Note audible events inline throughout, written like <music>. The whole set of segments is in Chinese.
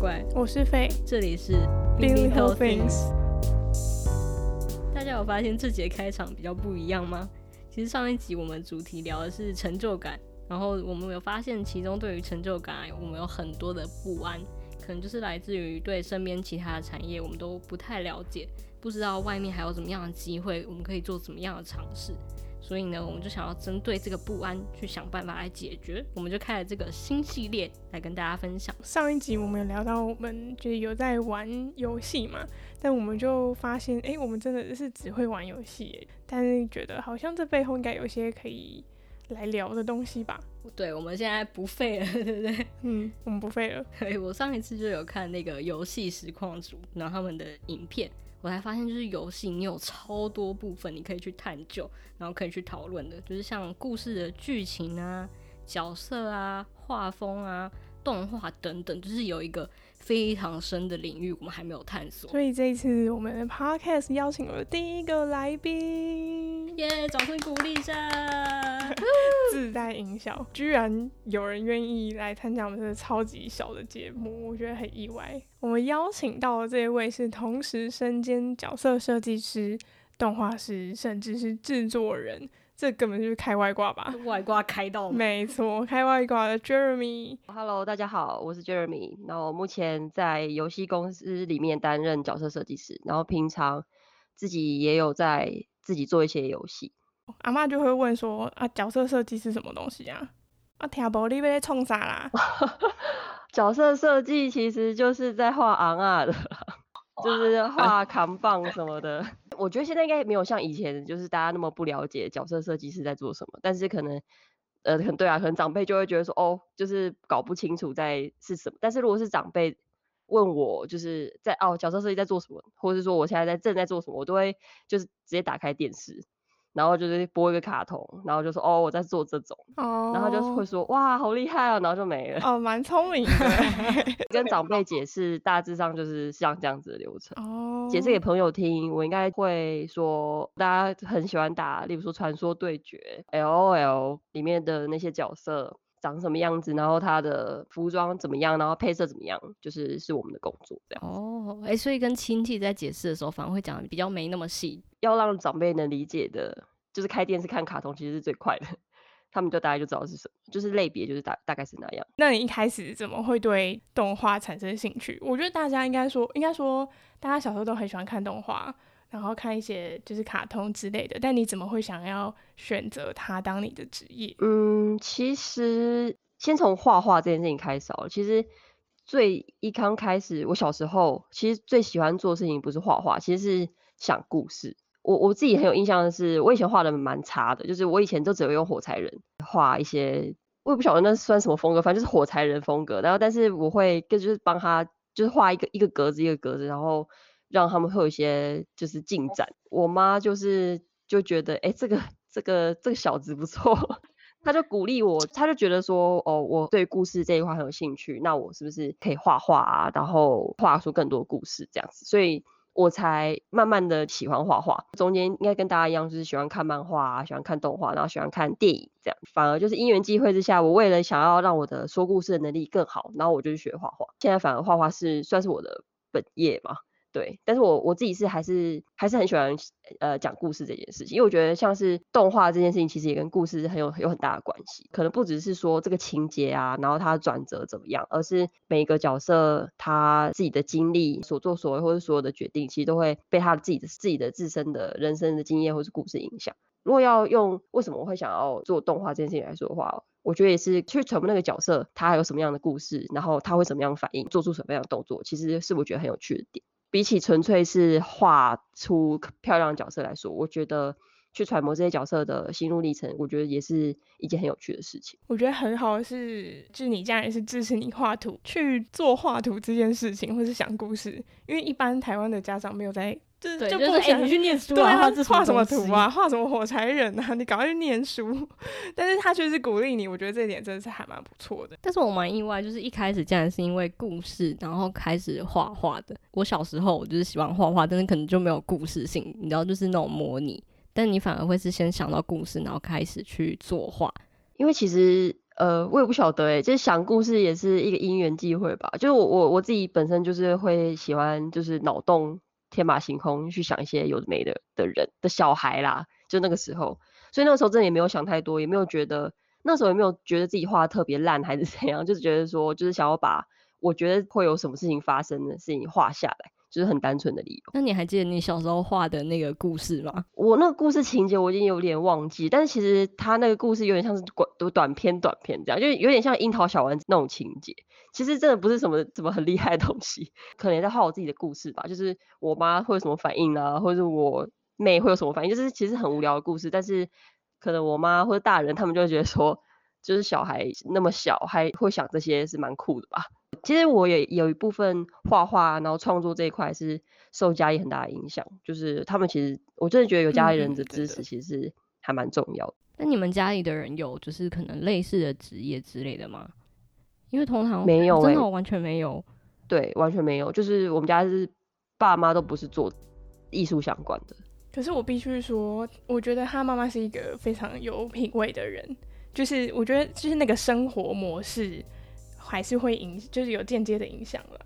怪，我是飞，这里是 Little Things。大家有发现这节开场比较不一样吗？其实上一集我们主题聊的是成就感，然后我们有发现其中对于成就感，我们有很多的不安，可能就是来自于对身边其他的产业我们都不太了解，不知道外面还有怎么样的机会，我们可以做怎么样的尝试。所以呢，我们就想要针对这个不安去想办法来解决，我们就开了这个新系列来跟大家分享。上一集我们有聊到，我们就是有在玩游戏嘛，但我们就发现，哎、欸，我们真的是只会玩游戏，但是觉得好像这背后应该有些可以来聊的东西吧？对，我们现在不废了，<laughs> 对不对？嗯，我们不废了。<laughs> 对，我上一次就有看那个游戏实况组，然后他们的影片。我才发现，就是游戏，你有超多部分你可以去探究，然后可以去讨论的，就是像故事的剧情啊、角色啊、画风啊、动画等等，就是有一个非常深的领域，我们还没有探索。所以这一次我们的 podcast 邀请了第一个来宾，耶！Yeah, 掌声鼓励一下，自带音效，居然有人愿意来参加我们这个超级小的节目，我觉得很意外。我们邀请到的这一位是同时身兼角色设计师、动画师，甚至是制作人。这根本就是开外挂吧？外挂开到 <laughs> 没错，开外挂的 Jeremy。Hello，大家好，我是 Jeremy。那我目前在游戏公司里面担任角色设计师，然后平常自己也有在自己做一些游戏。阿嬷就会问说：“啊，角色设计是什么东西啊？”啊，听不你要冲啥啦？<laughs> 角色设计其实就是在画昂啊的。<laughs> 就是画扛棒什么的，<laughs> 我觉得现在应该没有像以前，就是大家那么不了解角色设计师在做什么。但是可能，呃，很对啊，可能长辈就会觉得说，哦，就是搞不清楚在是什么。但是如果是长辈问我，就是在哦，角色设计在做什么，或者是说我现在在正在做什么，我都会就是直接打开电视。然后就是播一个卡通，然后就说哦，我在做这种，哦、然后就会说哇好厉害啊，然后就没了。哦，蛮聪明的。跟长辈解 <laughs> 释，大致上就是像这样子的流程。哦。解释给朋友听，我应该会说，大家很喜欢打，例如说传说对决，LOL 里面的那些角色长什么样子，然后他的服装怎么样，然后配色怎么样，就是是我们的工作这样。哦，哎，所以跟亲戚在解释的时候，反而会讲的比较没那么细。要让长辈能理解的，就是开电视看卡通其实是最快的，他们就大概就知道是什么，就是类别就是大大概是那样。那你一开始怎么会对动画产生兴趣？我觉得大家应该说，应该说大家小时候都很喜欢看动画，然后看一些就是卡通之类的。但你怎么会想要选择它当你的职业？嗯，其实先从画画这件事情开始哦。其实最一刚开始，我小时候其实最喜欢做的事情不是画画，其实是想故事。我我自己很有印象的是，我以前画的蛮差的，就是我以前都只有用火柴人画一些，我也不晓得那算什么风格，反正就是火柴人风格。然后，但是我会就是帮他就是画一个一个格子一个格子，然后让他们会有一些就是进展。我妈就是就觉得，哎、这个这个这个小子不错，<laughs> 他就鼓励我，他就觉得说，哦，我对故事这一块很有兴趣，那我是不是可以画画啊，然后画出更多故事这样子？所以。我才慢慢的喜欢画画，中间应该跟大家一样，就是喜欢看漫画啊，喜欢看动画，然后喜欢看电影这样。反而就是因缘际会之下，我为了想要让我的说故事的能力更好，然后我就去学画画。现在反而画画是算是我的本业嘛。对，但是我我自己是还是还是很喜欢呃讲故事这件事情，因为我觉得像是动画这件事情，其实也跟故事很有有很大的关系。可能不只是说这个情节啊，然后它转折怎么样，而是每一个角色他自己的经历、所作所为或者所有的决定，其实都会被他自己的自己的自身的人生的经验或是故事影响。如果要用为什么我会想要做动画这件事情来说的话，我觉得也是去揣摩那个角色他还有什么样的故事，然后他会什么样的反应，做出什么样的动作，其实是我觉得很有趣的点。比起纯粹是画出漂亮角色来说，我觉得去揣摩这些角色的心路历程，我觉得也是一件很有趣的事情。我觉得很好是，就是你家人是支持你画图去做画图这件事情，或是想故事，因为一般台湾的家长没有在。就就不想去念书啊，画画什么图啊，画什么火柴人啊，你赶快去念书。<laughs> 但是他却是鼓励你，我觉得这一点真的是还蛮不错的。但是我蛮意外，就是一开始竟然是因为故事，然后开始画画的。我小时候我就是喜欢画画，但是可能就没有故事性，你知道，就是那种模拟。但你反而会是先想到故事，然后开始去作画。因为其实呃，我也不晓得诶，就是想故事也是一个因缘际会吧。就是我我我自己本身就是会喜欢，就是脑洞天马行空去想一些有的没的的人的小孩啦。就那个时候，所以那个时候真的也没有想太多，也没有觉得那时候也没有觉得自己画的特别烂还是 <laughs> 怎样，就是觉得说就是想要把我觉得会有什么事情发生的事情画下来。就是很单纯的理由。那你还记得你小时候画的那个故事吗？我那个故事情节我已经有点忘记，但是其实他那个故事有点像是短短篇短篇这样，就有点像樱桃小丸子那种情节。其实真的不是什么什么很厉害的东西，可能也在画我自己的故事吧。就是我妈会有什么反应啊，或者是我妹会有什么反应，就是其实很无聊的故事。但是可能我妈或者大人他们就会觉得说，就是小孩那么小还会想这些是蛮酷的吧。其实我也有一部分画画，然后创作这一块是受家里很大的影响。就是他们其实，我真的觉得有家里人的支持，其实还蛮重要的。那、嗯、你们家里的人有就是可能类似的职业之类的吗？因为通常没有、欸，真的完全没有。对，完全没有。就是我们家是爸妈都不是做艺术相关的。可是我必须说，我觉得他妈妈是一个非常有品味的人。就是我觉得，就是那个生活模式。还是会影，就是有间接的影响了。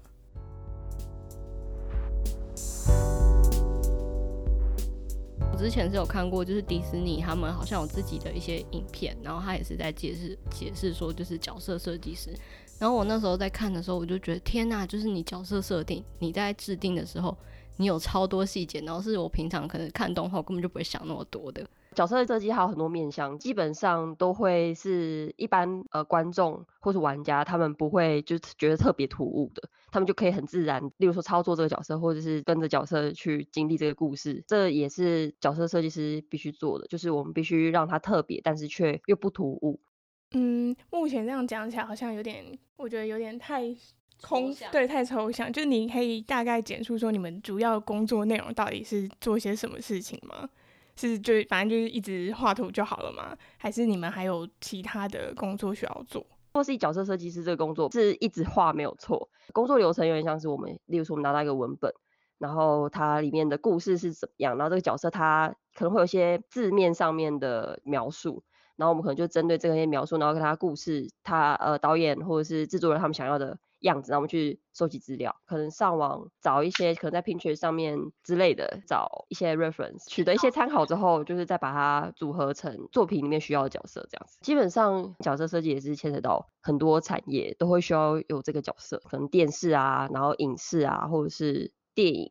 之前是有看过，就是迪士尼他们好像有自己的一些影片，然后他也是在解释解释说，就是角色设计师。然后我那时候在看的时候，我就觉得天呐，就是你角色设定，你在制定的时候，你有超多细节，然后是我平常可能看动画根本就不会想那么多的。角色的设计还有很多面向，基本上都会是一般呃观众或是玩家，他们不会就是觉得特别突兀的，他们就可以很自然，例如说操作这个角色，或者是跟着角色去经历这个故事，这也是角色设计师必须做的，就是我们必须让它特别，但是却又不突兀。嗯，目前这样讲起来好像有点，我觉得有点太空，对，太抽象。就是你可以大概简述说你们主要工作内容到底是做些什么事情吗？是就反正就是一直画图就好了吗？还是你们还有其他的工作需要做？或是角色设计师这个工作是一直画没有错，工作流程有点像是我们，例如说我们拿到一个文本，然后它里面的故事是怎么样，然后这个角色它可能会有一些字面上面的描述。然后我们可能就针对这些描述，然后跟他故事，他呃导演或者是制作人他们想要的样子，然后我们去收集资料，可能上网找一些，可能在 Pinterest 上面之类的找一些 reference，取得一些参考之后，就是再把它组合成作品里面需要的角色这样子。基本上角色设计也是牵扯到很多产业，都会需要有这个角色，可能电视啊，然后影视啊，或者是电影，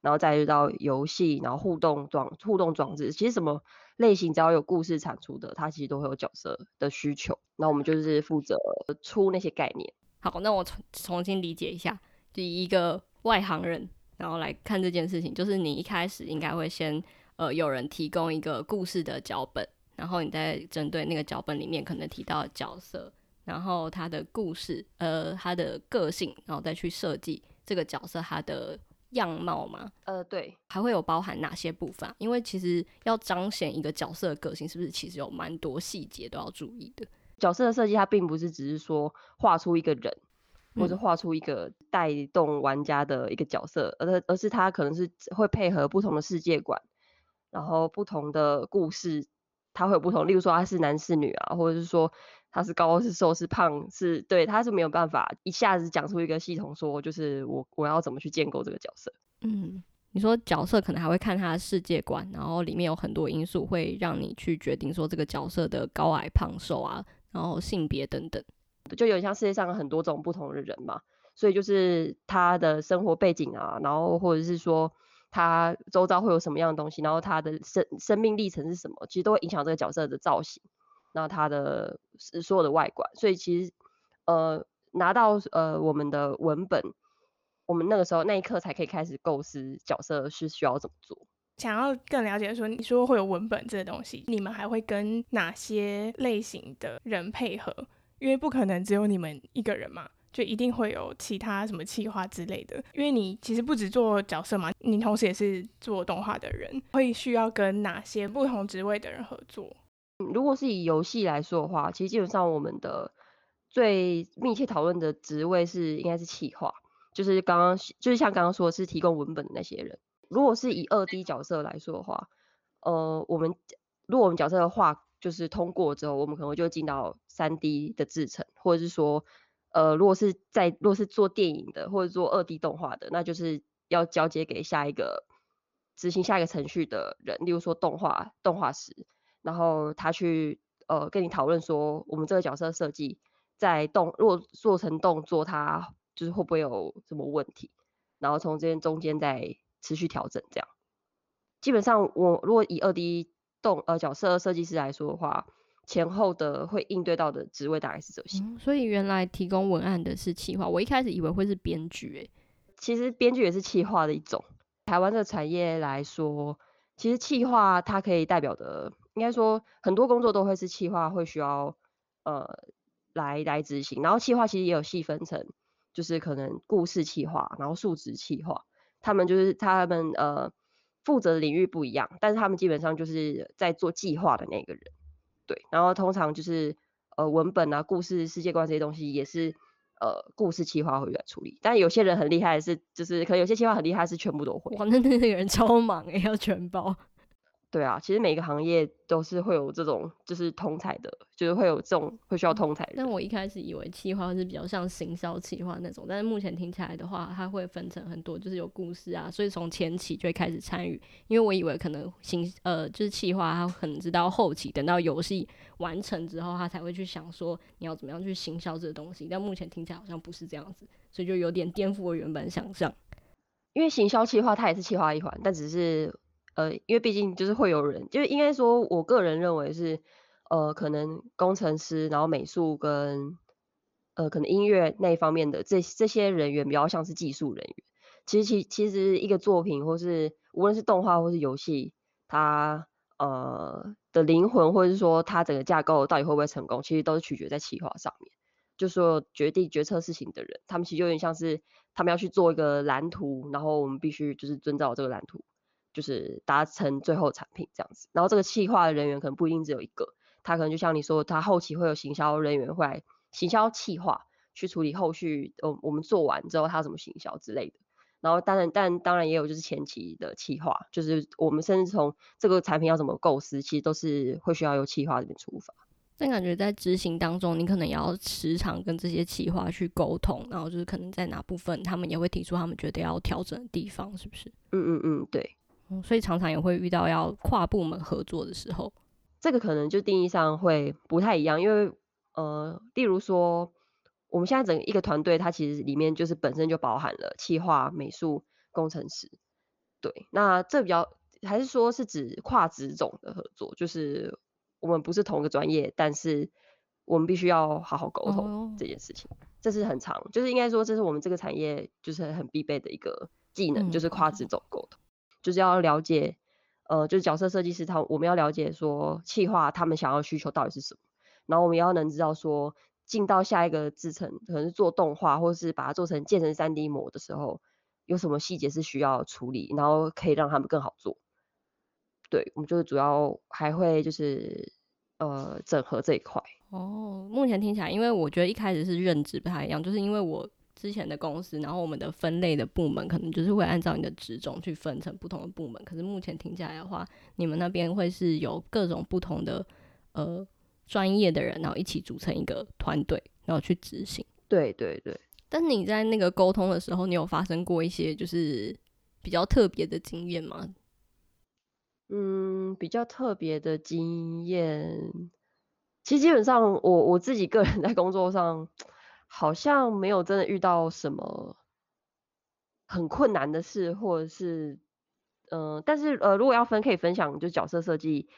然后再到游戏，然后互动装互动装置，其实什么。类型只要有故事产出的，它其实都会有角色的需求。那我们就是负责出那些概念。好，那我重重新理解一下，就一个外行人，然后来看这件事情，就是你一开始应该会先呃有人提供一个故事的脚本，然后你再针对那个脚本里面可能提到的角色，然后他的故事呃他的个性，然后再去设计这个角色他的。样貌吗？呃，对，还会有包含哪些部分？因为其实要彰显一个角色的个性，是不是其实有蛮多细节都要注意的？角色的设计，它并不是只是说画出一个人，或者画出一个带动玩家的一个角色，而、嗯、而是它可能是会配合不同的世界观，然后不同的故事，它会有不同。例如说，他是男是女啊，或者是说。他是高是瘦是胖是对，他是没有办法一下子讲出一个系统说，就是我我要怎么去建构这个角色。嗯，你说角色可能还会看他的世界观，然后里面有很多因素会让你去决定说这个角色的高矮胖瘦啊，然后性别等等，就有像世界上很多种不同的人嘛，所以就是他的生活背景啊，然后或者是说他周遭会有什么样的东西，然后他的生生命历程是什么，其实都会影响这个角色的造型。那他的所有的外观，所以其实呃拿到呃我们的文本，我们那个时候那一刻才可以开始构思角色是需要怎么做。想要更了解说，你说会有文本这个东西，你们还会跟哪些类型的人配合？因为不可能只有你们一个人嘛，就一定会有其他什么企划之类的。因为你其实不只做角色嘛，你同时也是做动画的人，会需要跟哪些不同职位的人合作？如果是以游戏来说的话，其实基本上我们的最密切讨论的职位是应该是企划，就是刚刚就是像刚刚说的是提供文本的那些人。如果是以二 D 角色来说的话，呃，我们如果我们角色的画就是通过之后，我们可能就进到三 D 的制程，或者是说，呃，如果是在如果是做电影的或者做二 D 动画的，那就是要交接给下一个执行下一个程序的人，例如说动画动画师，然后他去呃跟你讨论说，我们这个角色设计在动如果做成动作，它就是会不会有什么问题，然后从这边中间再持续调整这样。基本上，我如果以二 D 动呃角色设计师来说的话，前后的会应对到的职位大概是这些。嗯，所以原来提供文案的是企划，我一开始以为会是编剧诶。其实编剧也是企划的一种。台湾的产业来说，其实企划它可以代表的，应该说很多工作都会是企划会需要呃来来执行。然后企划其实也有细分成，就是可能故事企划，然后数值企划，他们就是他们呃。负责的领域不一样，但是他们基本上就是在做计划的那个人，对。然后通常就是呃文本啊、故事、世界观这些东西也是呃故事企划会来处理。但有些人很厉害是，就是可能有些企划很厉害是全部都会。哇，那那个人超忙诶，要全包。对啊，其实每个行业都是会有这种，就是通才的，就是会有这种会需要通才的。但我一开始以为企划是比较像行销企划那种，但是目前听起来的话，它会分成很多，就是有故事啊，所以从前期就会开始参与。因为我以为可能行呃就是企划，它可能直到后期，等到游戏完成之后，他才会去想说你要怎么样去行销这个东西。但目前听起来好像不是这样子，所以就有点颠覆我原本想象。因为行销企划它也是企划一环，但只是。呃，因为毕竟就是会有人，就是应该说，我个人认为是，呃，可能工程师，然后美术跟，呃，可能音乐那一方面的这这些人员比较像是技术人员。其实其其实一个作品，或是无论是动画或是游戏，它呃的灵魂，或者是说它整个架构到底会不会成功，其实都是取决在企划上面。就说决定决策事情的人，他们其实有点像是他们要去做一个蓝图，然后我们必须就是遵照这个蓝图。就是达成最后产品这样子，然后这个企划的人员可能不一定只有一个，他可能就像你说，他后期会有行销人员会来行销企划去处理后续，呃，我们做完之后他怎么行销之类的。然后当然，但当然也有就是前期的企划，就是我们甚至从这个产品要怎么构思，其实都是会需要由企划这边出发。但感觉在执行当中，你可能也要时常跟这些企划去沟通，然后就是可能在哪部分他们也会提出他们觉得要调整的地方，是不是？嗯嗯嗯，对。所以常常也会遇到要跨部门合作的时候，这个可能就定义上会不太一样，因为呃，例如说我们现在整个一个团队，它其实里面就是本身就包含了企划、美术、工程师，对，那这比较还是说是指跨职种的合作，就是我们不是同一个专业，但是我们必须要好好沟通这件事情，哦、这是很长，就是应该说这是我们这个产业就是很必备的一个技能，嗯、就是跨职。种沟通。就是要了解，呃，就是角色设计师他，我们要了解说企划他们想要需求到底是什么，然后我们要能知道说进到下一个制程，可能是做动画或是把它做成建成 3D 模的时候，有什么细节是需要处理，然后可以让他们更好做。对，我们就是主要还会就是呃整合这一块。哦，目前听起来，因为我觉得一开始是认知不太一样，就是因为我。之前的公司，然后我们的分类的部门可能就是会按照你的职种去分成不同的部门。可是目前听起来的话，你们那边会是有各种不同的呃专业的人，然后一起组成一个团队，然后去执行。对对对。但你在那个沟通的时候，你有发生过一些就是比较特别的经验吗？嗯，比较特别的经验，其实基本上我我自己个人在工作上。好像没有真的遇到什么很困难的事，或者是，嗯、呃，但是呃，如果要分，可以分享，就角色设计，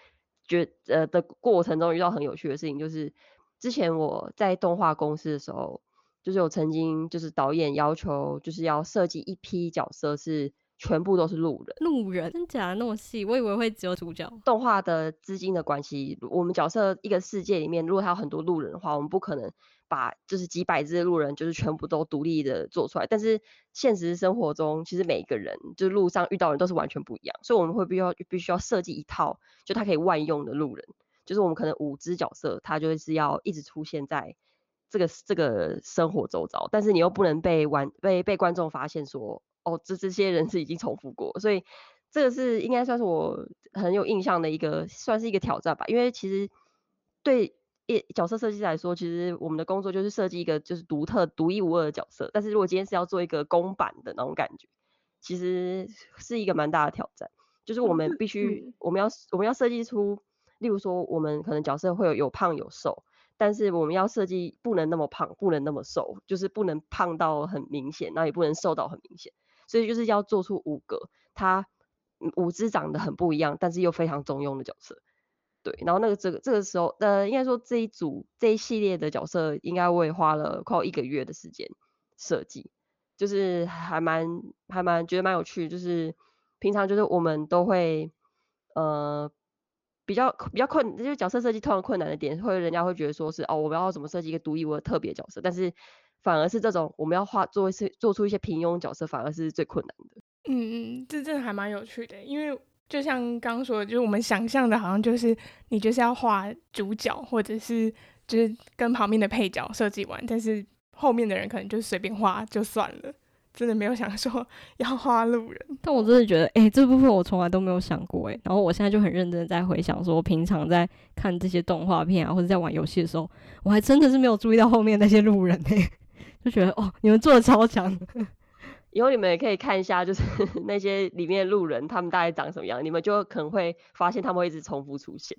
觉呃的过程中遇到很有趣的事情，就是之前我在动画公司的时候，就是我曾经就是导演要求就是要设计一批角色是。全部都是路人，路人真假的那么细，我以为会只有主角。动画的资金的关系，我们角色一个世界里面，如果他有很多路人的话，我们不可能把就是几百只路人就是全部都独立的做出来。但是现实生活中，其实每一个人就是路上遇到的人都是完全不一样，所以我们会必须要必须要设计一套，就他可以万用的路人。就是我们可能五只角色，他就是要一直出现在这个这个生活周遭，但是你又不能被玩被被观众发现说。哦，这这些人是已经重复过，所以这个是应该算是我很有印象的一个，算是一个挑战吧。因为其实对一角色设计来说，其实我们的工作就是设计一个就是独特、独一无二的角色。但是如果今天是要做一个公版的那种感觉，其实是一个蛮大的挑战。就是我们必须，嗯、我们要我们要设计出，例如说，我们可能角色会有有胖有瘦，但是我们要设计不能那么胖，不能那么瘦，就是不能胖到很明显，然后也不能瘦到很明显。所以就是要做出五个，它五只长得很不一样，但是又非常中庸的角色。对，然后那个这个这个时候，呃，应该说这一组这一系列的角色，应该我也花了快一个月的时间设计，就是还蛮还蛮觉得蛮有趣，就是。平常就是我们都会，呃，比较比较困，就是角色设计通常困难的点，会人家会觉得说是哦，我们要怎么设计一个独一无二特别角色，但是反而是这种我们要画做一些做出一些平庸角色，反而是最困难的。嗯嗯，这真的还蛮有趣的，因为就像刚刚说的，就是我们想象的好像就是你就是要画主角，或者是就是跟旁边的配角设计完，但是后面的人可能就随便画就算了。真的没有想说 <laughs> 要画路人，但我真的觉得，哎、欸，这部分我从来都没有想过，哎，然后我现在就很认真在回想，说我平常在看这些动画片啊，或者在玩游戏的时候，我还真的是没有注意到后面那些路人，哎，就觉得哦，你们做的超强，<laughs> 以后你们也可以看一下，就是 <laughs> 那些里面的路人，他们大概长什么样，你们就可能会发现他们会一直重复出现。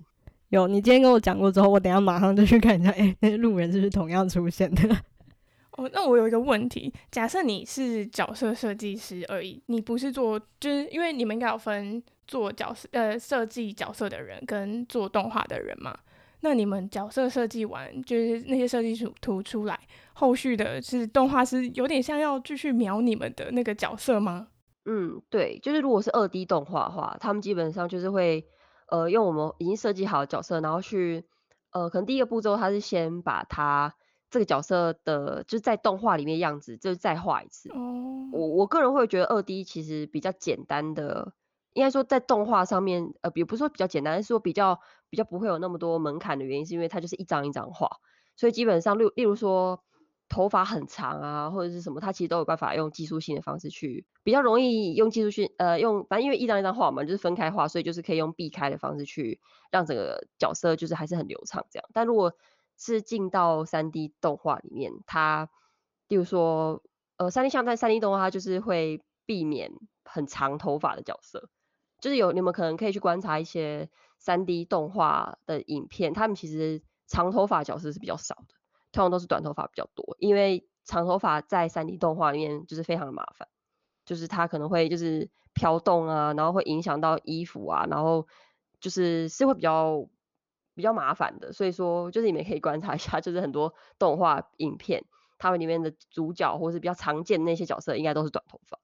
有，你今天跟我讲过之后，我等一下马上就去看一下，哎、欸，那些路人是不是同样出现的？<laughs> 哦，那我有一个问题，假设你是角色设计师而已，你不是做，就是因为你们应该有分做角色呃设计角色的人跟做动画的人嘛？那你们角色设计完，就是那些设计图图出来，后续的是动画师有点像要继续描你们的那个角色吗？嗯，对，就是如果是二 D 动画的话，他们基本上就是会呃用我们已经设计好的角色，然后去呃可能第一个步骤他是先把他。这个角色的就是在动画里面样子，就是再画一次。哦，我我个人会觉得二 D 其实比较简单的，应该说在动画上面，呃，也不是说比较简单，是说比较比较不会有那么多门槛的原因，是因为它就是一张一张画，所以基本上例例如说头发很长啊，或者是什么，它其实都有办法用技术性的方式去比较容易用技术性，呃，用反正因为一张一张画嘛，就是分开画，所以就是可以用避开的方式去让整个角色就是还是很流畅这样。但如果是进到三 D 动画里面，它，例如说，呃，三 D 像在三 D 动画，它就是会避免很长头发的角色，就是有你们可能可以去观察一些三 D 动画的影片，他们其实长头发角色是比较少的，通常都是短头发比较多，因为长头发在三 D 动画里面就是非常的麻烦，就是它可能会就是飘动啊，然后会影响到衣服啊，然后就是是会比较。比较麻烦的，所以说就是你们可以观察一下，就是很多动画影片，他们里面的主角或是比较常见的那些角色，应该都是短头发。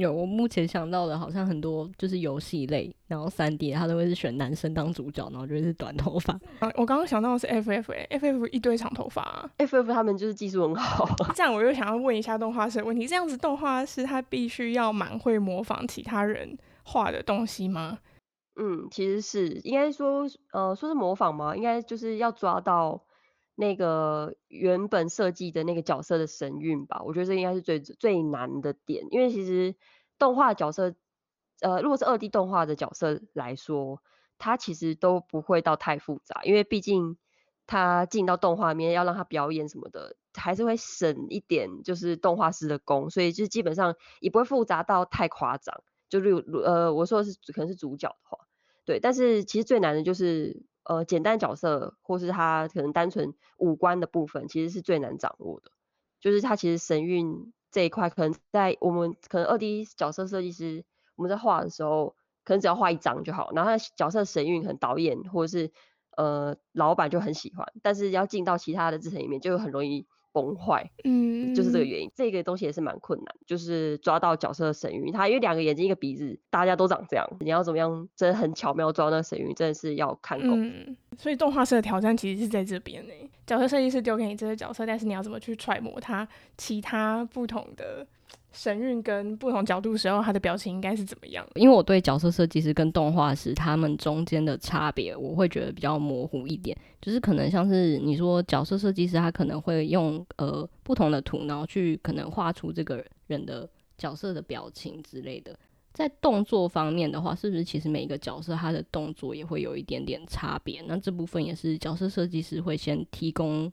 有，我目前想到的，好像很多就是游戏类，然后三 D 他都会是选男生当主角，然后就是短头发。<laughs> 啊，我刚刚想到的是 FF，FF、欸、FF 一堆长头发啊，FF 他们就是技术很好。<laughs> 这样我又想要问一下动画师的问题，这样子动画师他必须要蛮会模仿其他人画的东西吗？嗯，其实是应该说，呃，说是模仿吗？应该就是要抓到那个原本设计的那个角色的神韵吧。我觉得这应该是最最难的点，因为其实动画角色，呃，如果是二 D 动画的角色来说，它其实都不会到太复杂，因为毕竟它进到动画里面要让它表演什么的，还是会省一点就是动画师的功，所以就基本上也不会复杂到太夸张。就如呃，我说的是可能是主角的话。对，但是其实最难的就是，呃，简单角色或是他可能单纯五官的部分，其实是最难掌握的。就是他其实神韵这一块，可能在我们可能二 D 角色设计师我们在画的时候，可能只要画一张就好，然后他角色神韵可能导演或者是呃老板就很喜欢，但是要进到其他的制成里面，就很容易。崩坏，嗯，就是这个原因。这个东西也是蛮困难，就是抓到角色的神韵。他因为两个眼睛一个鼻子，大家都长这样，你要怎么样，真的很巧妙抓到那个神韵，真的是要看功。嗯，所以动画师的挑战其实是在这边呢。角色设计师丢给你这个角色，但是你要怎么去揣摩他其他不同的。神韵跟不同角度时候，他的表情应该是怎么样？因为我对角色设计师跟动画师他们中间的差别，我会觉得比较模糊一点。就是可能像是你说角色设计师，他可能会用呃不同的图，然后去可能画出这个人的角色的表情之类的。在动作方面的话，是不是其实每一个角色他的动作也会有一点点差别？那这部分也是角色设计师会先提供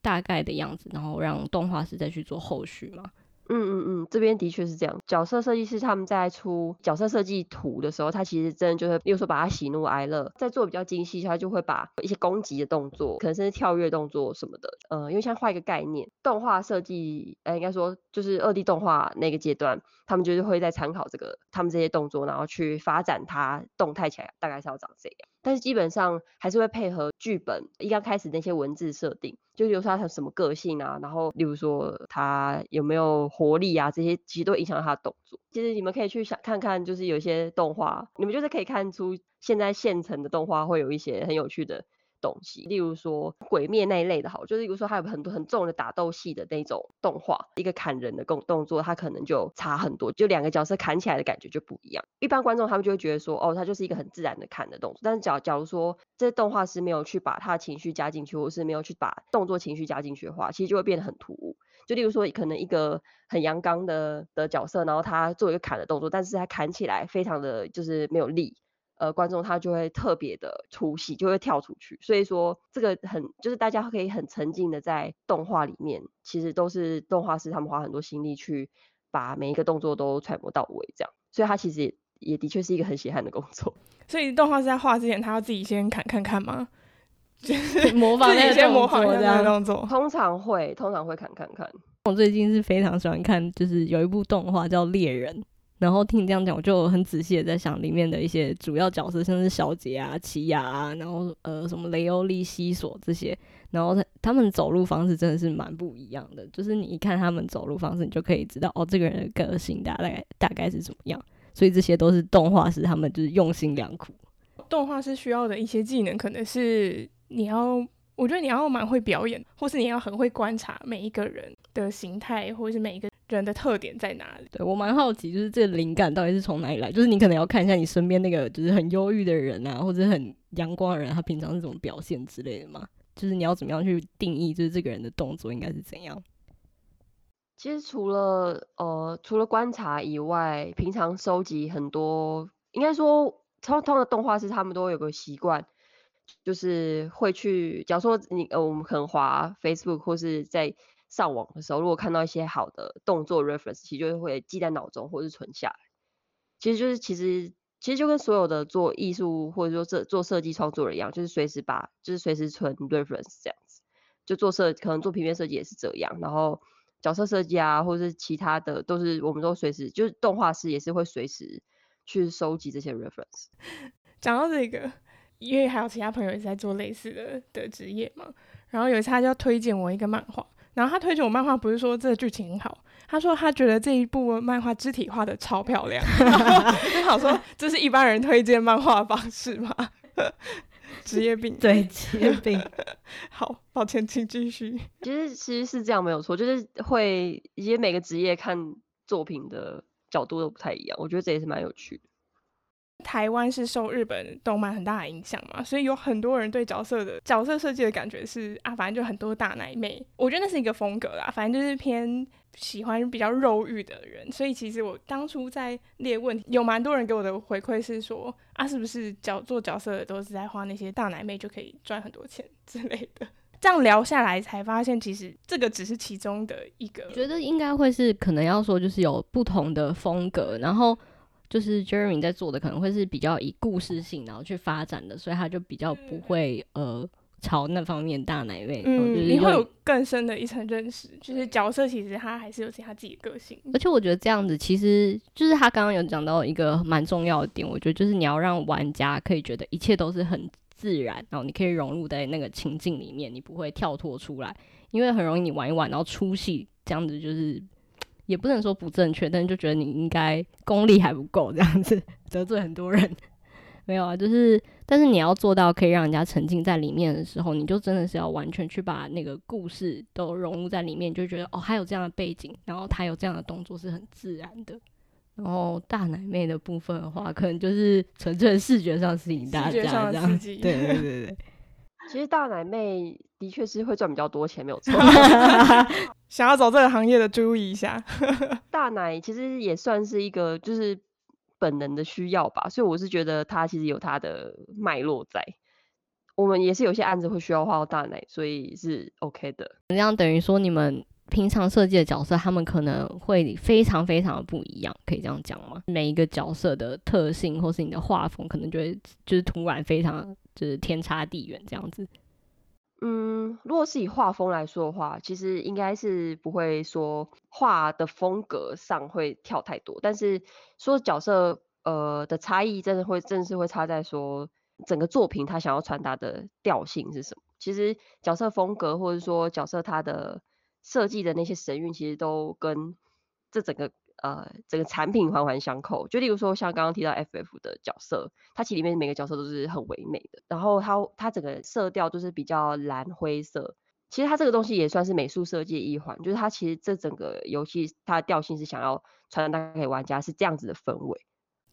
大概的样子，然后让动画师再去做后续吗？嗯嗯嗯，这边的确是这样。角色设计师他们在出角色设计图的时候，他其实真的就是，比如说把他喜怒哀乐在做比较精细，他就会把一些攻击的动作，可能甚至跳跃动作什么的，呃，因为像画一个概念，动画设计，呃，应该说就是二 D 动画那个阶段，他们就是会在参考这个他们这些动作，然后去发展它动态起来大概是要长这样。但是基本上还是会配合剧本一刚开始那些文字设定，就比如说他什么个性啊，然后例如说他有没有活力啊，这些其实都影响他的动作。其实你们可以去想看看，就是有些动画，你们就是可以看出现在现成的动画会有一些很有趣的。东西，例如说鬼灭那一类的，好，就是例如说还有很多很重的打斗戏的那种动画，一个砍人的动动作，它可能就差很多，就两个角色砍起来的感觉就不一样。一般观众他们就会觉得说，哦，它就是一个很自然的砍的动作。但是假假如说这些动画师没有去把他的情绪加进去，或是没有去把动作情绪加进去的话，其实就会变得很突兀。就例如说，可能一个很阳刚的的角色，然后他做一个砍的动作，但是他砍起来非常的就是没有力。呃，观众他就会特别的出戏，就会跳出去。所以说，这个很就是大家可以很沉浸的在动画里面，其实都是动画师他们花很多心力去把每一个动作都揣摩到位，这样。所以他其实也也的确是一个很血汗的工作。<laughs> 所以动画师在画之前，他要自己先砍看看吗？<laughs> 就是模仿那些模仿这样动作。通常会，通常会砍看看。我最近是非常喜欢看，就是有一部动画叫《猎人》。然后听你这样讲，我就很仔细的在想里面的一些主要角色，像是小杰啊、奇犽啊，然后呃什么雷欧利、西索这些，然后他他们走路方式真的是蛮不一样的。就是你一看他们走路方式，你就可以知道哦，这个人的个性大概大概是怎么样。所以这些都是动画师他们就是用心良苦。动画师需要的一些技能，可能是你要，我觉得你要蛮会表演，或是你要很会观察每一个人的形态，或者是每一个。人的特点在哪里？对，我蛮好奇，就是这个灵感到底是从哪里来？就是你可能要看一下你身边那个就是很忧郁的人啊，或者很阳光的人，他平常是怎么表现之类的嘛？就是你要怎么样去定义，就是这个人的动作应该是怎样？其实除了呃除了观察以外，平常收集很多，应该说通通的动画师他们都有个习惯，就是会去，假如说你呃我们可能滑 Facebook 或是在。上网的时候，如果看到一些好的动作 reference，其实就会记在脑中或是存下来。其实就是其实其实就跟所有的做艺术或者说这做设计创作人一样，就是随时把就是随时存 reference 这样子。就做设可能做平面设计也是这样，然后角色设计啊或是其他的都是我们都随时就是动画师也是会随时去收集这些 reference。讲到这个，因为还有其他朋友也是在做类似的的职业嘛，然后有一次他就要推荐我一个漫画。然后他推荐我漫画，不是说这个剧情很好，他说他觉得这一部漫画肢体画的超漂亮。<laughs> 你好说这是一般人推荐漫画方式吗？<laughs> 职业病，对，职业病。<laughs> 好，抱歉，请继续。其实其实是这样没有错，就是会一些每个职业看作品的角度都不太一样，我觉得这也是蛮有趣的。台湾是受日本动漫很大的影响嘛，所以有很多人对角色的角色设计的感觉是啊，反正就很多大奶妹，我觉得那是一个风格啦，反正就是偏喜欢比较肉欲的人。所以其实我当初在列问题，有蛮多人给我的回馈是说啊，是不是角做角色的都是在画那些大奶妹就可以赚很多钱之类的？<laughs> 这样聊下来才发现，其实这个只是其中的一个。我觉得应该会是可能要说就是有不同的风格，然后。就是 Jeremy 在做的可能会是比较以故事性然后去发展的，所以他就比较不会呃朝那方面大奶味。嗯，你会有更深的一层认识，就是角色其实他还是有其他自己的个性。而且我觉得这样子其实就是他刚刚有讲到一个蛮重要的点，我觉得就是你要让玩家可以觉得一切都是很自然，然后你可以融入在那个情境里面，你不会跳脱出来，因为很容易你玩一玩然后出戏，这样子就是。也不能说不正确，但是就觉得你应该功力还不够，这样子得罪很多人。没有啊，就是，但是你要做到可以让人家沉浸在里面的时候，你就真的是要完全去把那个故事都融入在里面，就觉得哦，还有这样的背景，然后他有这样的动作是很自然的。然后大奶妹的部分的话，可能就是纯粹视觉上吸引大家这样。对对对对。<laughs> 其实大奶妹的确是会赚比较多钱，没有错。<laughs> 想要走这个行业的注意一下。<laughs> 大奶其实也算是一个，就是本能的需要吧，所以我是觉得它其实有它的脉络在。我们也是有些案子会需要画到大奶，所以是 OK 的。这样等于说你们平常设计的角色，他们可能会非常非常的不一样，可以这样讲吗？每一个角色的特性或是你的画风，可能就会就是突然非常就是天差地远这样子。嗯，如果是以画风来说的话，其实应该是不会说画的风格上会跳太多，但是说角色呃的差异，真的会正是会差在说。整个作品他想要传达的调性是什么？其实角色风格或者说角色他的设计的那些神韵，其实都跟这整个呃整个产品环环相扣。就例如说像刚刚提到 FF 的角色，它其实里面每个角色都是很唯美的，然后它它整个色调都是比较蓝灰色。其实它这个东西也算是美术设计一环，就是它其实这整个游戏它的调性是想要传达给玩家是这样子的氛围。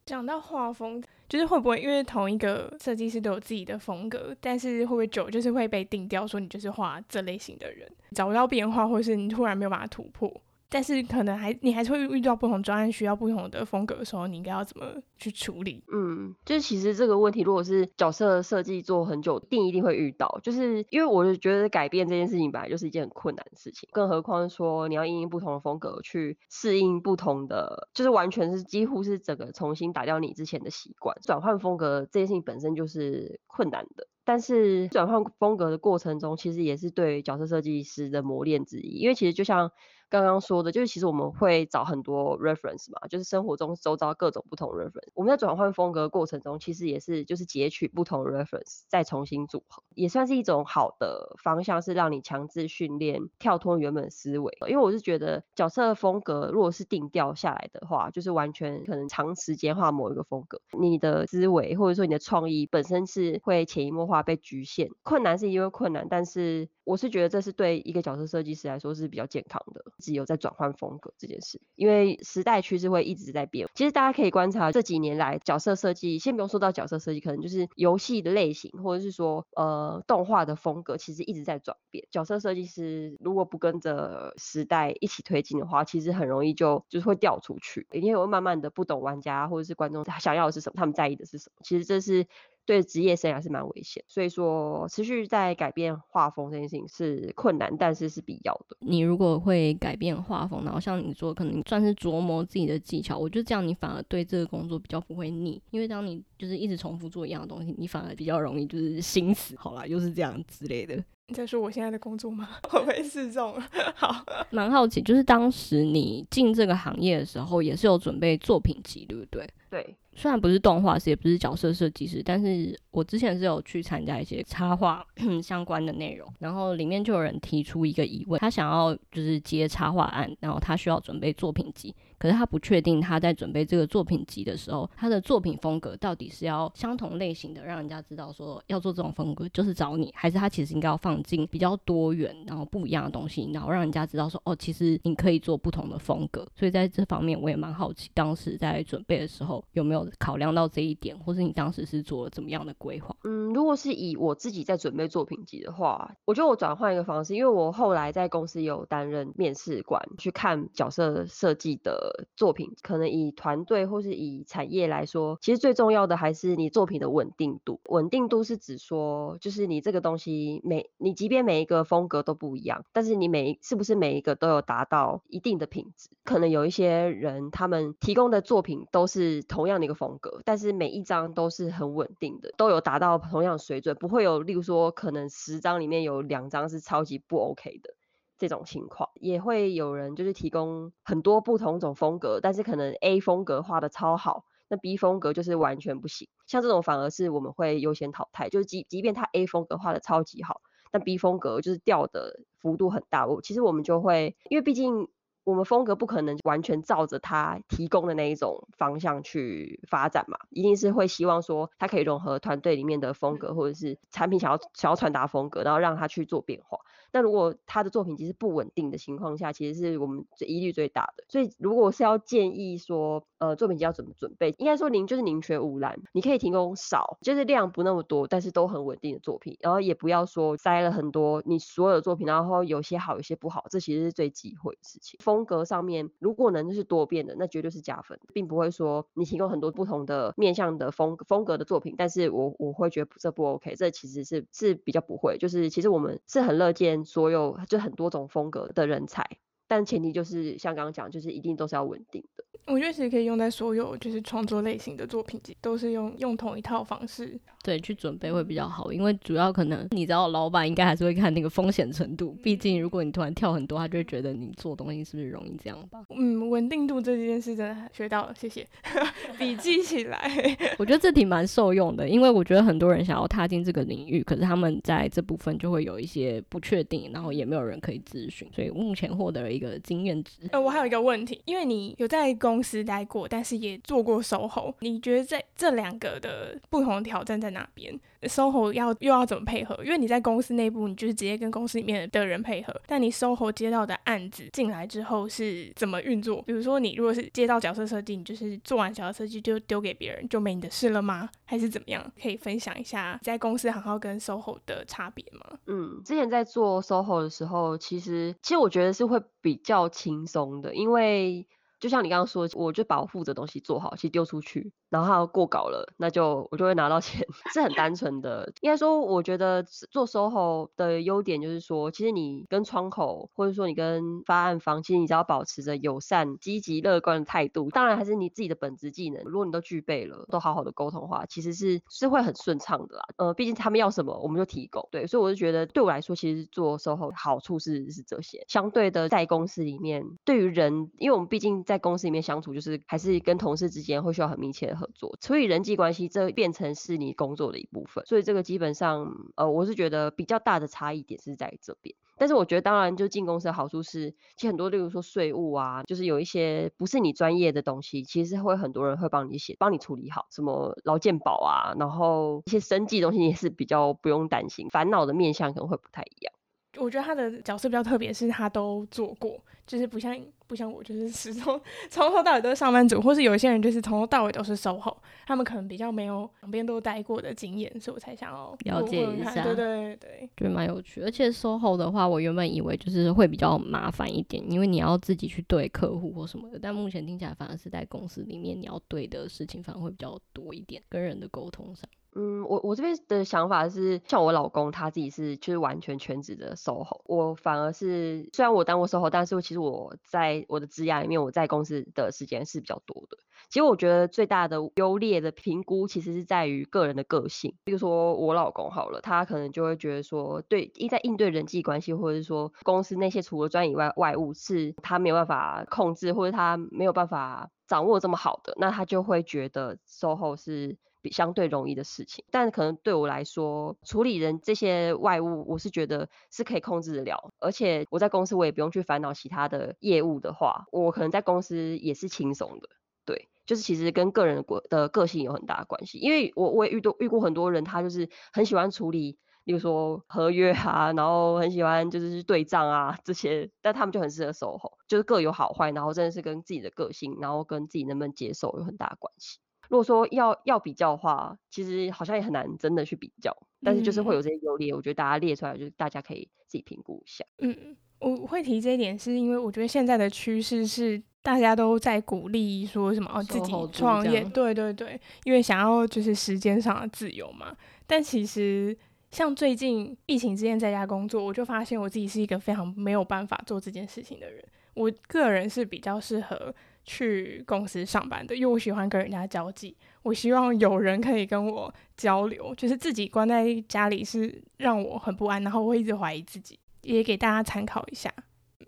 讲到画风，就是会不会因为同一个设计师都有自己的风格，但是会不会久就是会被定调说你就是画这类型的人，找不到变化，或是你突然没有办法突破？但是可能还你还是会遇到不同专案需要不同的风格的时候，你应该要怎么去处理？嗯，就是其实这个问题，如果是角色设计做很久，定一定会遇到。就是因为我就觉得改变这件事情本来就是一件很困难的事情，更何况说你要因应不同的风格去适应不同的，就是完全是几乎是整个重新打掉你之前的习惯，转换风格这件事情本身就是困难的。但是转换风格的过程中，其实也是对角色设计师的磨练之一，因为其实就像。刚刚说的，就是其实我们会找很多 reference 嘛，就是生活中周遭各种不同 reference。我们在转换风格过程中，其实也是就是截取不同 reference，再重新组合，也算是一种好的方向，是让你强制训练跳脱原本思维。因为我是觉得角色风格如果是定调下来的话，就是完全可能长时间画某一个风格，你的思维或者说你的创意本身是会潜移默化被局限。困难是因为困难，但是我是觉得这是对一个角色设计师来说是比较健康的。只有在转换风格这件事，因为时代趋势会一直在变。其实大家可以观察这几年来角色设计，先不用说到角色设计，可能就是游戏的类型，或者是说呃动画的风格，其实一直在转变。角色设计师如果不跟着时代一起推进的话，其实很容易就就是会掉出去，因为会慢慢的不懂玩家或者是观众想要的是什么，他们在意的是什么。其实这是。对职业生涯是蛮危险，所以说持续在改变画风这件事情是困难，但是是必要的。你如果会改变画风，然后像你说，可能算是琢磨自己的技巧，我觉得这样你反而对这个工作比较不会腻，因为当你就是一直重复做一样的东西，你反而比较容易就是心死。好啦，又是这样之类的。你在说我现在的工作吗？<laughs> 我会示众。好，蛮好奇，就是当时你进这个行业的时候，也是有准备作品集，对不对？对。虽然不是动画师，也不是角色设计师，但是我之前是有去参加一些插画 <clears throat> 相关的内容，然后里面就有人提出一个疑问，他想要就是接插画案，然后他需要准备作品集。可是他不确定他在准备这个作品集的时候，他的作品风格到底是要相同类型的，让人家知道说要做这种风格就是找你，还是他其实应该要放进比较多元然后不一样的东西，然后让人家知道说哦，其实你可以做不同的风格。所以在这方面我也蛮好奇，当时在准备的时候有没有考量到这一点，或是你当时是做了怎么样的规划？嗯，如果是以我自己在准备作品集的话，我觉得我转换一个方式，因为我后来在公司有担任面试官，去看角色设计的。作品可能以团队或是以产业来说，其实最重要的还是你作品的稳定度。稳定度是指说，就是你这个东西每你即便每一个风格都不一样，但是你每是不是每一个都有达到一定的品质？可能有一些人他们提供的作品都是同样的一个风格，但是每一张都是很稳定的，都有达到同样水准，不会有例如说可能十张里面有两张是超级不 OK 的。这种情况也会有人就是提供很多不同种风格，但是可能 A 风格画的超好，那 B 风格就是完全不行。像这种反而是我们会优先淘汰，就是即即便他 A 风格画的超级好，但 B 风格就是掉的幅度很大。我其实我们就会，因为毕竟我们风格不可能完全照着他提供的那一种方向去发展嘛，一定是会希望说他可以融合团队里面的风格，或者是产品想要想要传达风格，然后让他去做变化。那如果他的作品其实不稳定的情况下，其实是我们最疑虑最大的。所以如果是要建议说，呃，作品集要怎么准备，应该说宁就是宁缺毋滥，你可以提供少，就是量不那么多，但是都很稳定的作品，然后也不要说塞了很多你所有的作品，然后有些好，有些不好，这其实是最忌讳的事情。风风格上面，如果能是多变的，那绝对是加分，并不会说你提供很多不同的面向的风风格的作品，但是我我会觉得这不 OK，这其实是是比较不会，就是其实我们是很乐见所有就很多种风格的人才。但前提就是像刚刚讲，就是一定都是要稳定的。我觉得其实可以用在所有就是创作类型的作品集，都是用用同一套方式，对，去准备会比较好。因为主要可能你知道，老板应该还是会看那个风险程度。毕竟如果你突然跳很多，他就会觉得你做东西是不是容易这样吧？嗯，稳定度这件事真的学到了，谢谢，<laughs> 笔记起来。我觉得这题蛮受用的，因为我觉得很多人想要踏进这个领域，可是他们在这部分就会有一些不确定，然后也没有人可以咨询，所以目前获得了一个经验值。呃，我还有一个问题，因为你有在公司待过，但是也做过售后你觉得在这两个的不同的挑战在哪边？SOHO 要又要怎么配合？因为你在公司内部，你就是直接跟公司里面的人配合，但你 SOHO 接到的案子进来之后是怎么运作？比如说，你如果是接到角色设计，你就是做完角色设计就丢给别人，就没你的事了吗？还是怎么样？可以分享一下在公司行号跟 SOHO 的差别吗？嗯，之前在做 SOHO 的时候，其实其实我觉得是会比较轻松的，因为。就像你刚刚说，我就把我负责的东西做好，其实丢出去，然后过稿了，那就我就会拿到 <laughs> 钱，是很单纯的。应该说，我觉得做 SOHO 的优点就是说，其实你跟窗口，或者说你跟发案方，其实你只要保持着友善、积极、乐观的态度，当然还是你自己的本职技能。如果你都具备了，都好好的沟通的话，其实是是会很顺畅的啦。呃，毕竟他们要什么，我们就提供。对，所以我就觉得，对我来说，其实做 SOHO 好处是是这些。相对的，在公司里面，对于人，因为我们毕竟在公司里面相处，就是还是跟同事之间会需要很密切的合作，所以人际关系这变成是你工作的一部分。所以这个基本上，呃，我是觉得比较大的差异点是在这边。但是我觉得，当然就进公司的好处是，其实很多，例如说税务啊，就是有一些不是你专业的东西，其实会很多人会帮你写，帮你处理好，什么劳健保啊，然后一些生计东西也是比较不用担心，烦恼的面向可能会不太一样。我觉得他的角色比较特别，是他都做过，就是不像不像我，就是 <laughs> 始终从头到尾都是上班族，或是有一些人就是从头到尾都是 SOHO，他们可能比较没有两边都待过的经验，所以我才想要了解一下。对对对，觉得蛮有趣。而且 SOHO 的话，我原本以为就是会比较麻烦一点，因为你要自己去对客户或什么的，但目前听起来反而是在公司里面你要对的事情反而会比较多一点，跟人的沟通上。嗯，我我这边的想法是，像我老公他自己是就是完全全职的 SOHO，我反而是虽然我当过 SOHO，但是其实我在我的职涯里面，我在公司的时间是比较多的。其实我觉得最大的优劣的评估，其实是在于个人的个性。比如说我老公好了，他可能就会觉得说，对，一在应对人际关系，或者是说公司那些除了专业以外外务，是他没有办法控制，或者他没有办法掌握这么好的，那他就会觉得 SOHO 是。相对容易的事情，但可能对我来说，处理人这些外物，我是觉得是可以控制得了。而且我在公司，我也不用去烦恼其他的业务的话，我可能在公司也是轻松的。对，就是其实跟个人的个性有很大的关系。因为我我也遇到遇过很多人，他就是很喜欢处理，例如说合约啊，然后很喜欢就是对账啊这些，但他们就很适合守候就是各有好坏，然后真的是跟自己的个性，然后跟自己能不能接受有很大的关系。如果说要要比较的话，其实好像也很难真的去比较，但是就是会有这些优劣，我觉得大家列出来，就是大家可以自己评估一下。嗯，我会提这一点，是因为我觉得现在的趋势是大家都在鼓励说什么哦，自己创业，对对对，因为想要就是时间上的自由嘛。但其实像最近疫情之间在家工作，我就发现我自己是一个非常没有办法做这件事情的人。我个人是比较适合。去公司上班的，因为我喜欢跟人家交际，我希望有人可以跟我交流。就是自己关在家里是让我很不安，然后我会一直怀疑自己，也给大家参考一下。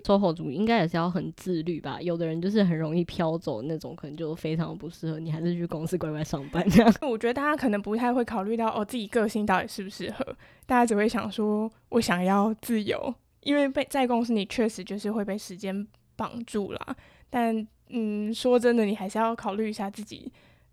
SOHO 族应该也是要很自律吧？有的人就是很容易飘走那种，可能就非常不适合。你还是去公司乖乖上班这样。<laughs> 我觉得大家可能不太会考虑到哦，自己个性到底适不适合。大家只会想说，我想要自由，因为被在公司你确实就是会被时间绑住啦。但嗯，说真的，你还是要考虑一下自己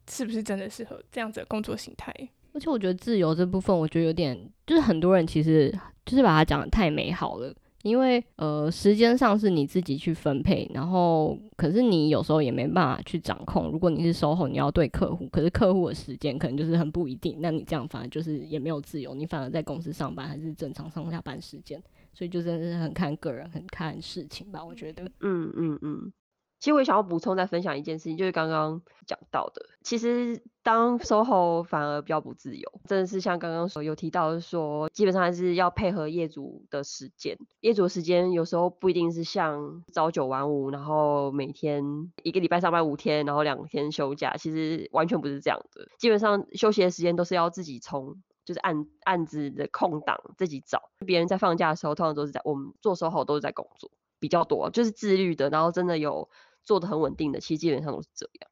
是不是真的适合这样子的工作形态。而且我觉得自由这部分，我觉得有点，就是很多人其实就是把它讲的太美好了。因为呃，时间上是你自己去分配，然后可是你有时候也没办法去掌控。如果你是 SOHO，你要对客户，可是客户的时间可能就是很不一定。那你这样反而就是也没有自由，你反而在公司上班还是正常上下班时间。所以就真的是很看个人，很看事情吧，我觉得。嗯嗯嗯。其实我也想要补充再分享一件事情，就是刚刚讲到的，其实当 SOHO 反而比较不自由，真的是像刚刚说有提到说，基本上还是要配合业主的时间，业主的时间有时候不一定是像朝九晚五，然后每天一个礼拜上班五天，然后两天休假，其实完全不是这样的，基本上休息的时间都是要自己从就是案案子的空档自己找，别人在放假的时候，通常都是在我们做 SOHO 都是在工作比较多，就是自律的，然后真的有。做的很稳定的，其实基本上都是这样。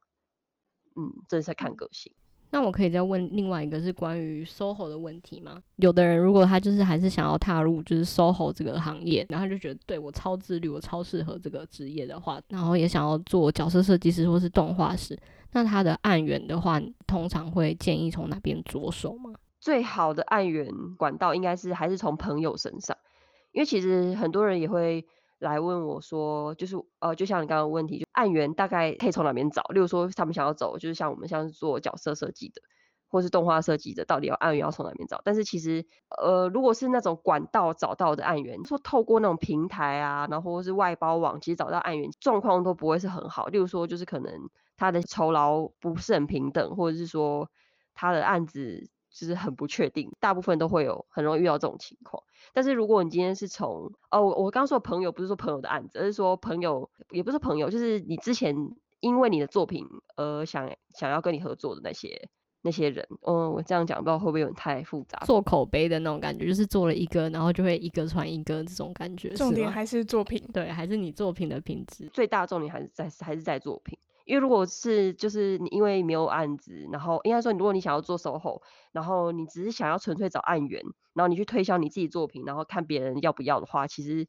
嗯，这是在看个性。那我可以再问另外一个是关于 SOHO 的问题吗？有的人如果他就是还是想要踏入就是 SOHO 这个行业，然后他就觉得对我超自律，我超适合这个职业的话，然后也想要做角色设计师或是动画师，那他的案源的话，通常会建议从哪边着手吗？最好的案源管道应该是还是从朋友身上，因为其实很多人也会。来问我说，就是呃，就像你刚刚问题，就案源大概可以从哪边找？例如说，他们想要走，就是像我们像是做角色设计的，或是动画设计的，到底要案源要从哪边找？但是其实，呃，如果是那种管道找到的案源，说透过那种平台啊，然后或是外包网，其实找到案源状况都不会是很好。例如说，就是可能他的酬劳不是很平等，或者是说他的案子。就是很不确定，大部分都会有很容易遇到这种情况。但是如果你今天是从哦，我刚刚说的朋友不是说朋友的案子，而是说朋友也不是朋友，就是你之前因为你的作品而想想要跟你合作的那些那些人。嗯，我这样讲不知道会不会有点太复杂？做口碑的那种感觉，就是做了一个，然后就会一个传一个这种感觉。重点还是作品，对，还是你作品的品质。最大重点还是在还是在作品。因为如果是就是你因为没有案子，然后应该说，如果你想要做售后然后你只是想要纯粹找案源，然后你去推销你自己作品，然后看别人要不要的话，其实，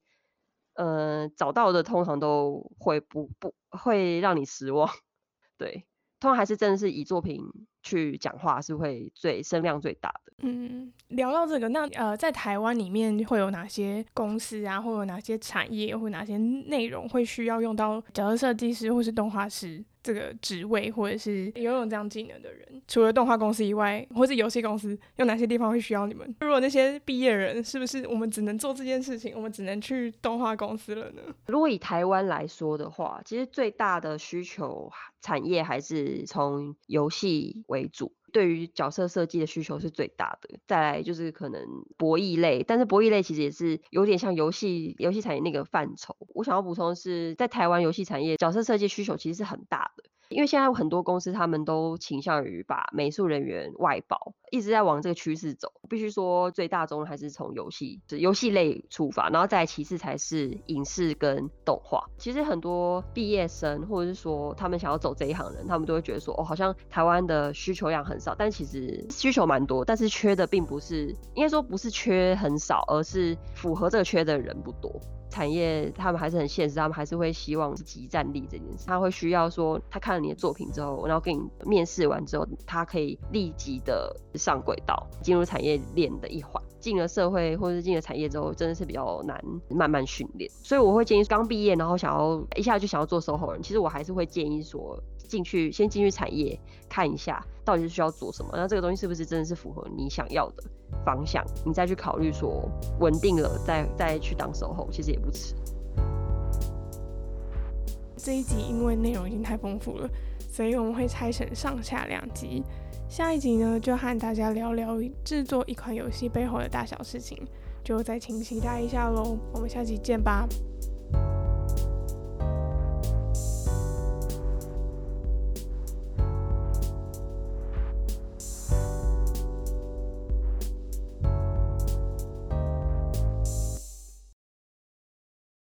呃，找到的通常都会不不会让你失望，<laughs> 对，通常还是真的是以作品去讲话是会最声量最大的。嗯，聊到这个，那呃，在台湾里面会有哪些公司啊，或有哪些产业，或哪些内容会需要用到角色设计师或是动画师？这个职位或者是拥有这样技能的人，除了动画公司以外，或者游戏公司，有哪些地方会需要你们？如果那些毕业人，是不是我们只能做这件事情？我们只能去动画公司了呢？如果以台湾来说的话，其实最大的需求产业还是从游戏为主。对于角色设计的需求是最大的，再来就是可能博弈类，但是博弈类其实也是有点像游戏游戏产业那个范畴。我想要补充的是，在台湾游戏产业角色设计需求其实是很大的。因为现在有很多公司，他们都倾向于把美术人员外包，一直在往这个趋势走。必须说，最大宗还是从游戏，是游戏类出发，然后再其次才是影视跟动画。其实很多毕业生，或者是说他们想要走这一行人，他们都会觉得说，哦，好像台湾的需求量很少，但其实需求蛮多，但是缺的并不是，应该说不是缺很少，而是符合这个缺的人不多。产业他们还是很现实，他们还是会希望是即战力这件事。他会需要说，他看了你的作品之后，然后给你面试完之后，他可以立即的上轨道，进入产业链的一环。进了社会或者是进了产业之后，真的是比较难慢慢训练。所以我会建议刚毕业然后想要一下就想要做售后人，其实我还是会建议说。进去先进去产业看一下，到底是需要做什么，那这个东西是不是真的是符合你想要的方向，你再去考虑说稳定了再再去当售后其实也不迟。这一集因为内容已经太丰富了，所以我们会拆成上下两集。下一集呢，就和大家聊聊制作一款游戏背后的大小事情，就再请期待一下喽。我们下期见吧。